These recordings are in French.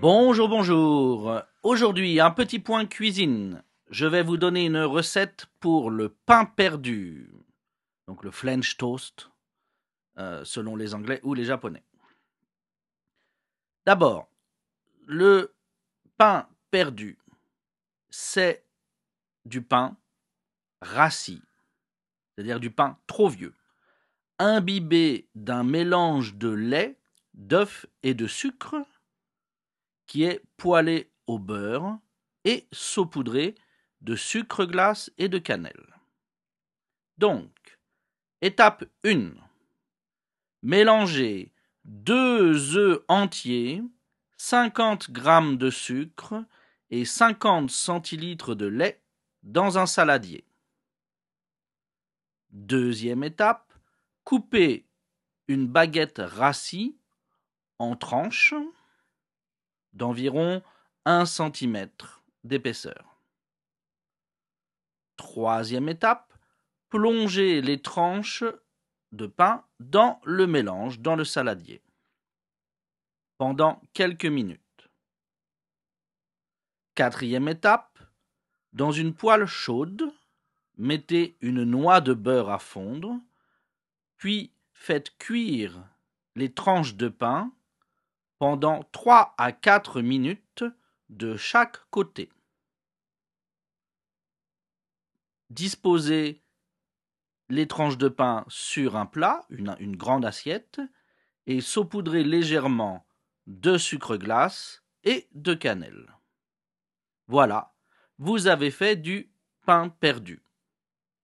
Bonjour, bonjour. Aujourd'hui, un petit point cuisine. Je vais vous donner une recette pour le pain perdu. Donc le French toast, euh, selon les Anglais ou les Japonais. D'abord, le pain perdu, c'est du pain rassis, c'est-à-dire du pain trop vieux, imbibé d'un mélange de lait, d'œuf et de sucre qui est poêlé au beurre et saupoudré de sucre glace et de cannelle. Donc, étape 1. Mélangez deux œufs entiers, 50 g de sucre et 50 centilitres de lait dans un saladier. Deuxième étape, coupez une baguette rassie en tranches d'environ 1 cm d'épaisseur. Troisième étape, plongez les tranches de pain dans le mélange, dans le saladier, pendant quelques minutes. Quatrième étape, dans une poêle chaude, mettez une noix de beurre à fondre, puis faites cuire les tranches de pain pendant 3 à 4 minutes de chaque côté. Disposez les tranches de pain sur un plat, une, une grande assiette, et saupoudrez légèrement de sucre glace et de cannelle. Voilà, vous avez fait du pain perdu,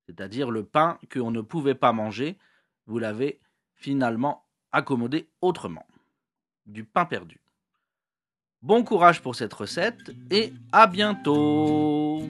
c'est-à-dire le pain qu'on ne pouvait pas manger, vous l'avez finalement accommodé autrement du pain perdu. Bon courage pour cette recette et à bientôt